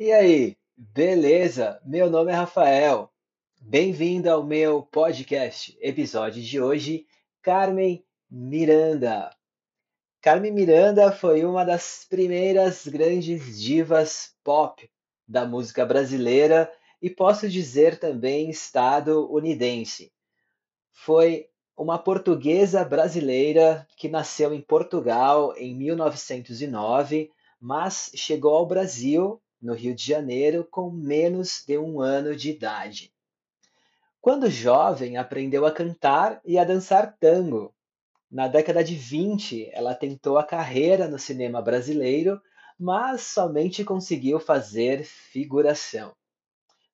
E aí, beleza? Meu nome é Rafael. Bem-vindo ao meu podcast. Episódio de hoje, Carmen Miranda. Carmen Miranda foi uma das primeiras grandes divas pop da música brasileira e posso dizer também estadunidense. Foi uma portuguesa brasileira que nasceu em Portugal em 1909, mas chegou ao Brasil no Rio de Janeiro, com menos de um ano de idade. Quando jovem, aprendeu a cantar e a dançar tango. Na década de 20, ela tentou a carreira no cinema brasileiro, mas somente conseguiu fazer figuração.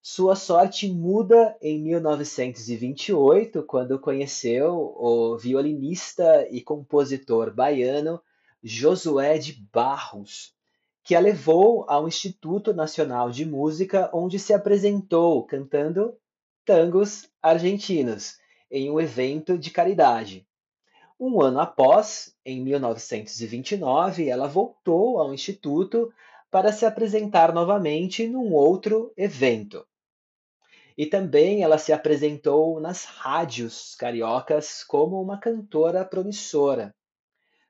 Sua sorte muda em 1928, quando conheceu o violinista e compositor baiano Josué de Barros, que a levou ao Instituto Nacional de Música, onde se apresentou cantando tangos argentinos em um evento de caridade. Um ano após, em 1929, ela voltou ao Instituto para se apresentar novamente num outro evento. E também ela se apresentou nas rádios cariocas como uma cantora promissora.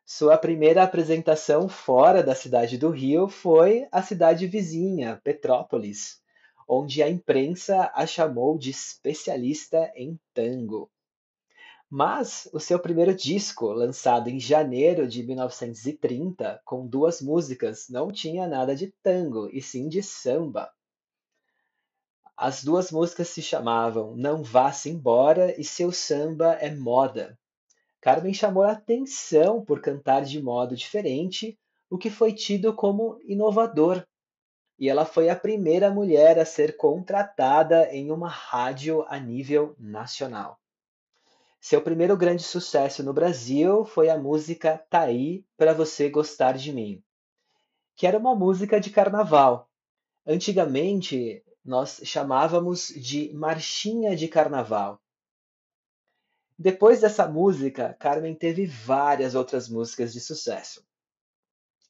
Sua primeira apresentação fora da cidade do Rio foi a cidade vizinha, Petrópolis, onde a imprensa a chamou de especialista em tango. Mas o seu primeiro disco, lançado em janeiro de 1930, com duas músicas, não tinha nada de tango, e sim de samba. As duas músicas se chamavam Não Vá-se Embora e Seu Samba é Moda. Carmen chamou a atenção por cantar de modo diferente, o que foi tido como inovador. E ela foi a primeira mulher a ser contratada em uma rádio a nível nacional. Seu primeiro grande sucesso no Brasil foi a música Taí para você gostar de mim, que era uma música de carnaval. Antigamente nós chamávamos de marchinha de carnaval. Depois dessa música, Carmen teve várias outras músicas de sucesso.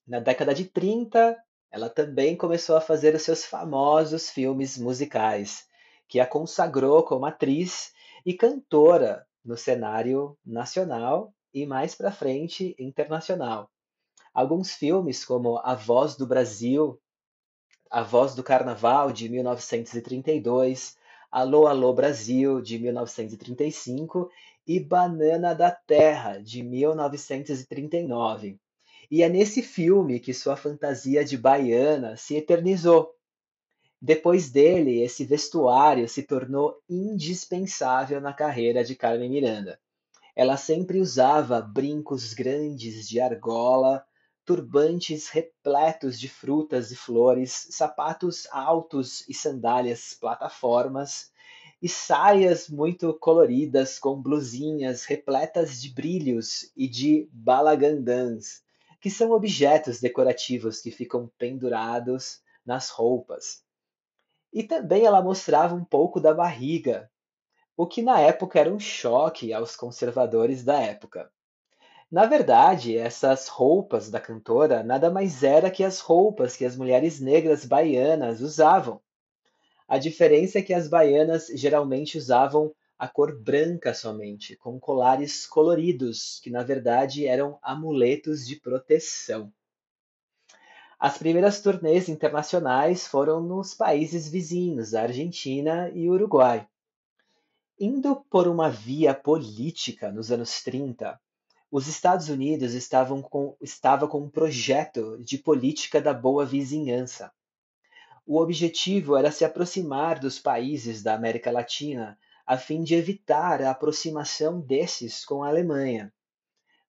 Na década de 30, ela também começou a fazer os seus famosos filmes musicais, que a consagrou como atriz e cantora no cenário nacional e mais para frente internacional. Alguns filmes como A Voz do Brasil, A Voz do Carnaval de 1932, Alô Alô Brasil de 1935 e Banana da Terra, de 1939. E é nesse filme que sua fantasia de baiana se eternizou. Depois dele, esse vestuário se tornou indispensável na carreira de Carmen Miranda. Ela sempre usava brincos grandes de argola, turbantes repletos de frutas e flores, sapatos altos e sandálias plataformas, e saias muito coloridas com blusinhas repletas de brilhos e de balagandãs, que são objetos decorativos que ficam pendurados nas roupas. E também ela mostrava um pouco da barriga, o que na época era um choque aos conservadores da época. Na verdade, essas roupas da cantora nada mais era que as roupas que as mulheres negras baianas usavam a diferença é que as baianas geralmente usavam a cor branca somente, com colares coloridos, que na verdade eram amuletos de proteção. As primeiras turnês internacionais foram nos países vizinhos, Argentina e Uruguai. Indo por uma via política nos anos 30, os Estados Unidos estavam com, estava com um projeto de política da boa vizinhança, o objetivo era se aproximar dos países da América Latina, a fim de evitar a aproximação desses com a Alemanha.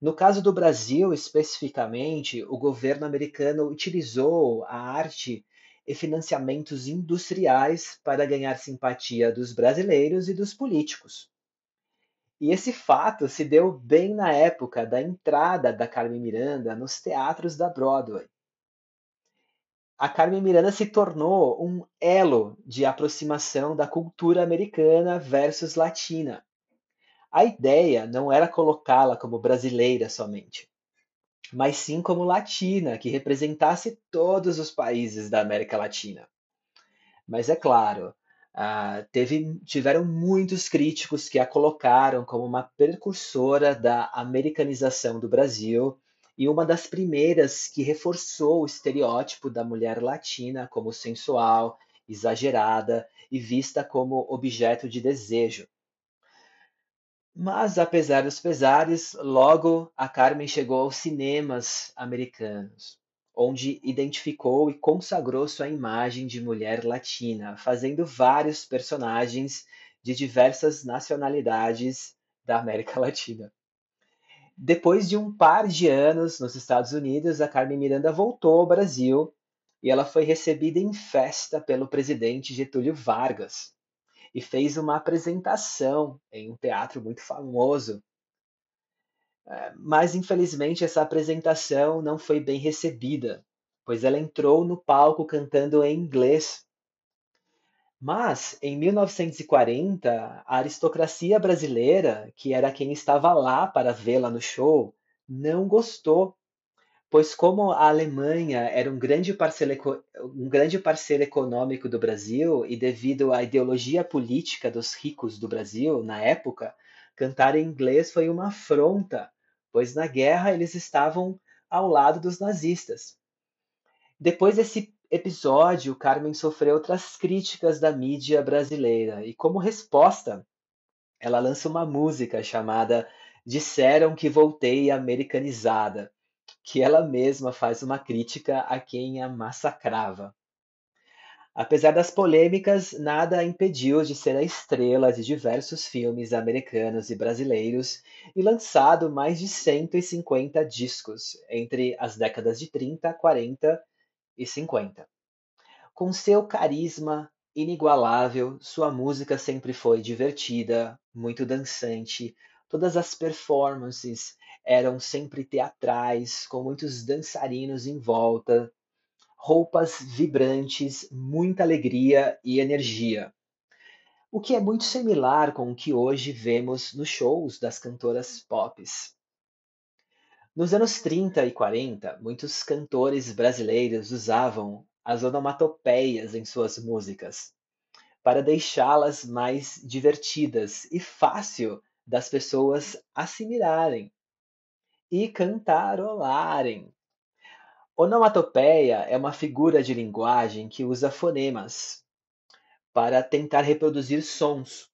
No caso do Brasil, especificamente, o governo americano utilizou a arte e financiamentos industriais para ganhar simpatia dos brasileiros e dos políticos. E esse fato se deu bem na época da entrada da Carmen Miranda nos teatros da Broadway a Carmen Miranda se tornou um elo de aproximação da cultura americana versus latina. A ideia não era colocá-la como brasileira somente, mas sim como latina, que representasse todos os países da América Latina. Mas é claro, teve, tiveram muitos críticos que a colocaram como uma precursora da americanização do Brasil e uma das primeiras que reforçou o estereótipo da mulher latina como sensual, exagerada e vista como objeto de desejo. Mas, apesar dos pesares, logo a Carmen chegou aos cinemas americanos, onde identificou e consagrou sua imagem de mulher latina, fazendo vários personagens de diversas nacionalidades da América Latina. Depois de um par de anos nos Estados Unidos, a Carmen Miranda voltou ao Brasil e ela foi recebida em festa pelo presidente Getúlio Vargas e fez uma apresentação em um teatro muito famoso. É, mas, infelizmente, essa apresentação não foi bem recebida, pois ela entrou no palco cantando em inglês. Mas, em 1940, a aristocracia brasileira, que era quem estava lá para vê-la no show, não gostou pois como a Alemanha era um grande, parceiro, um grande parceiro econômico do Brasil e devido à ideologia política dos ricos do Brasil na época, cantar em inglês foi uma afronta, pois na guerra eles estavam ao lado dos nazistas. Depois desse episódio, Carmen sofreu outras críticas da mídia brasileira e como resposta, ela lança uma música chamada Disseram que voltei americanizada que ela mesma faz uma crítica a quem a massacrava. Apesar das polêmicas, nada a impediu de ser a estrela de diversos filmes americanos e brasileiros e lançado mais de 150 discos entre as décadas de 30, 40 e 50. Com seu carisma inigualável, sua música sempre foi divertida, muito dançante, todas as performances eram sempre teatrais, com muitos dançarinos em volta, roupas vibrantes, muita alegria e energia. O que é muito similar com o que hoje vemos nos shows das cantoras pop. Nos anos 30 e 40, muitos cantores brasileiros usavam as onomatopeias em suas músicas para deixá-las mais divertidas e fácil das pessoas assimilarem e cantarolarem. Onomatopeia é uma figura de linguagem que usa fonemas para tentar reproduzir sons.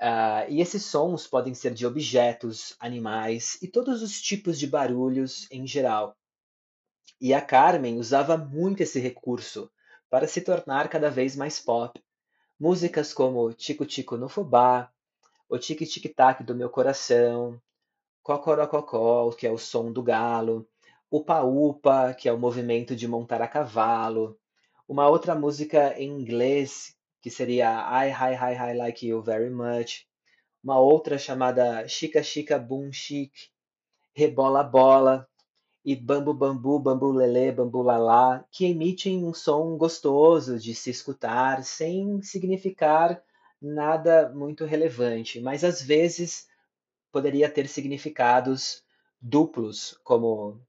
Uh, e esses sons podem ser de objetos, animais e todos os tipos de barulhos em geral. E a Carmen usava muito esse recurso para se tornar cada vez mais pop. Músicas como Tico Tico no Fubá, O Tique Tic Tac do Meu Coração, Cocorococó, que é o som do galo, Upa-Upa, que é o movimento de montar a cavalo, uma outra música em inglês, que seria I Hi Hi Hi Like You Very Much, uma outra chamada Chica Chica Boom Chic, Rebola Bola e Bambu Bambu, Bambu Lelê, Bambu Lalá, que emitem um som gostoso de se escutar, sem significar nada muito relevante, mas às vezes poderia ter significados duplos, como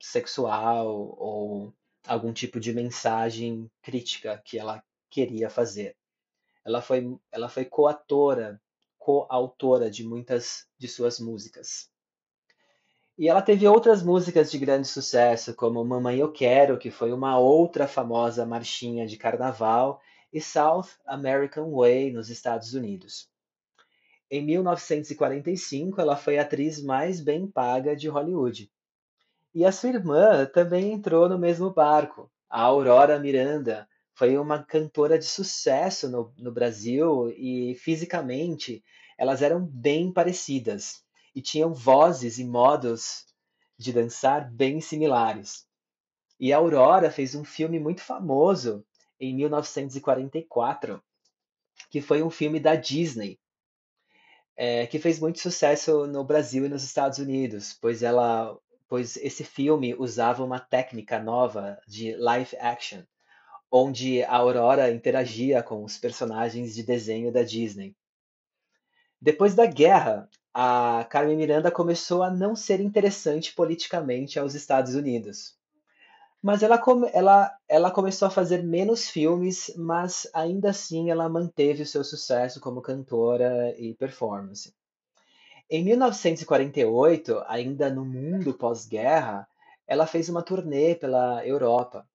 sexual ou algum tipo de mensagem crítica que ela queria fazer. Ela foi, ela foi coautora, coautora de muitas de suas músicas. E ela teve outras músicas de grande sucesso, como Mamãe Eu Quero, que foi uma outra famosa marchinha de carnaval, e South American Way, nos Estados Unidos. Em 1945, ela foi a atriz mais bem paga de Hollywood. E a sua irmã também entrou no mesmo barco. A Aurora Miranda foi uma cantora de sucesso no, no Brasil e fisicamente elas eram bem parecidas e tinham vozes e modos de dançar bem similares. E a Aurora fez um filme muito famoso em 1944, que foi um filme da Disney, é, que fez muito sucesso no Brasil e nos Estados Unidos, pois ela, pois esse filme usava uma técnica nova de live action, onde a Aurora interagia com os personagens de desenho da Disney. Depois da guerra, a Carmen Miranda começou a não ser interessante politicamente aos Estados Unidos. Mas ela, ela, ela começou a fazer menos filmes, mas ainda assim ela manteve o seu sucesso como cantora e performance. Em 1948, ainda no mundo pós-guerra, ela fez uma turnê pela Europa.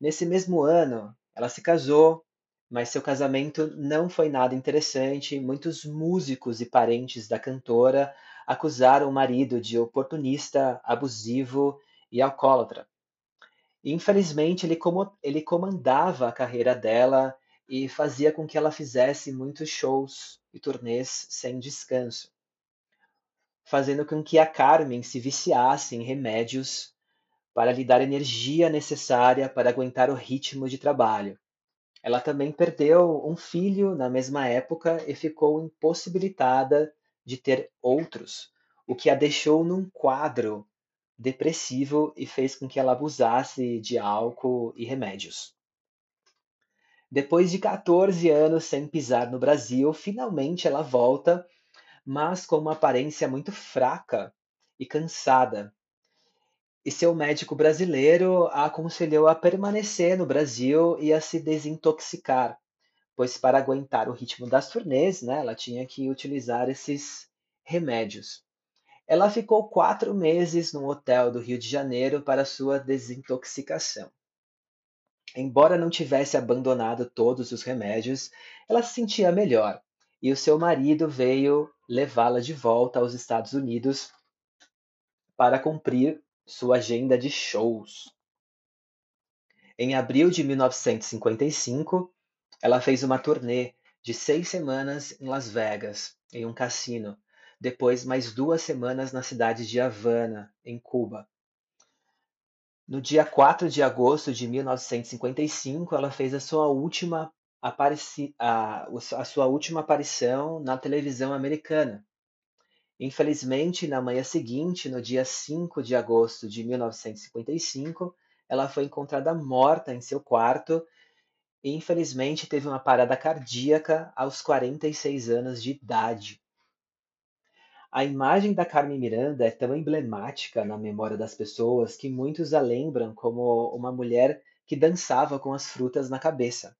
Nesse mesmo ano, ela se casou, mas seu casamento não foi nada interessante. Muitos músicos e parentes da cantora acusaram o marido de oportunista, abusivo e alcoólatra. Infelizmente, ele, ele comandava a carreira dela e fazia com que ela fizesse muitos shows e turnês sem descanso, fazendo com que a Carmen se viciasse em remédios para lhe dar energia necessária para aguentar o ritmo de trabalho. Ela também perdeu um filho na mesma época e ficou impossibilitada de ter outros, o que a deixou num quadro depressivo e fez com que ela abusasse de álcool e remédios. Depois de 14 anos sem pisar no Brasil, finalmente ela volta, mas com uma aparência muito fraca e cansada, e seu médico brasileiro a aconselhou a permanecer no Brasil e a se desintoxicar, pois para aguentar o ritmo das turnês, né, ela tinha que utilizar esses remédios. Ela ficou quatro meses no hotel do Rio de Janeiro para sua desintoxicação. Embora não tivesse abandonado todos os remédios, ela se sentia melhor e o seu marido veio levá-la de volta aos Estados Unidos para cumprir sua agenda de shows. Em abril de 1955, ela fez uma turnê de seis semanas em Las Vegas, em um cassino, depois mais duas semanas na cidade de Havana, em Cuba. No dia 4 de agosto de 1955, ela fez a sua última, a, a sua última aparição na televisão americana, Infelizmente, na manhã seguinte, no dia 5 de agosto de 1955, ela foi encontrada morta em seu quarto e infelizmente teve uma parada cardíaca aos 46 anos de idade. A imagem da Carmen Miranda é tão emblemática na memória das pessoas que muitos a lembram como uma mulher que dançava com as frutas na cabeça.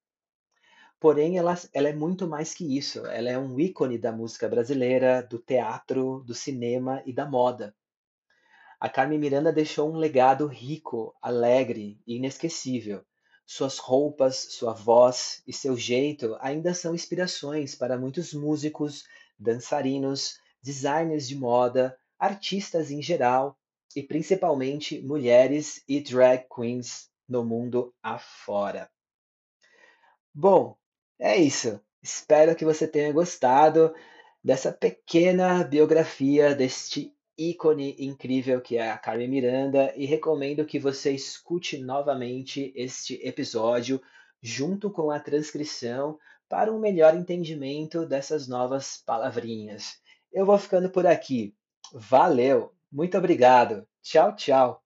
Porém, ela, ela é muito mais que isso. Ela é um ícone da música brasileira, do teatro, do cinema e da moda. A Carmen Miranda deixou um legado rico, alegre e inesquecível. Suas roupas, sua voz e seu jeito ainda são inspirações para muitos músicos, dançarinos, designers de moda, artistas em geral e principalmente mulheres e drag queens no mundo afora. Bom, é isso. Espero que você tenha gostado dessa pequena biografia deste ícone incrível que é a Carmen Miranda e recomendo que você escute novamente este episódio junto com a transcrição para um melhor entendimento dessas novas palavrinhas. Eu vou ficando por aqui. Valeu, muito obrigado. Tchau, tchau.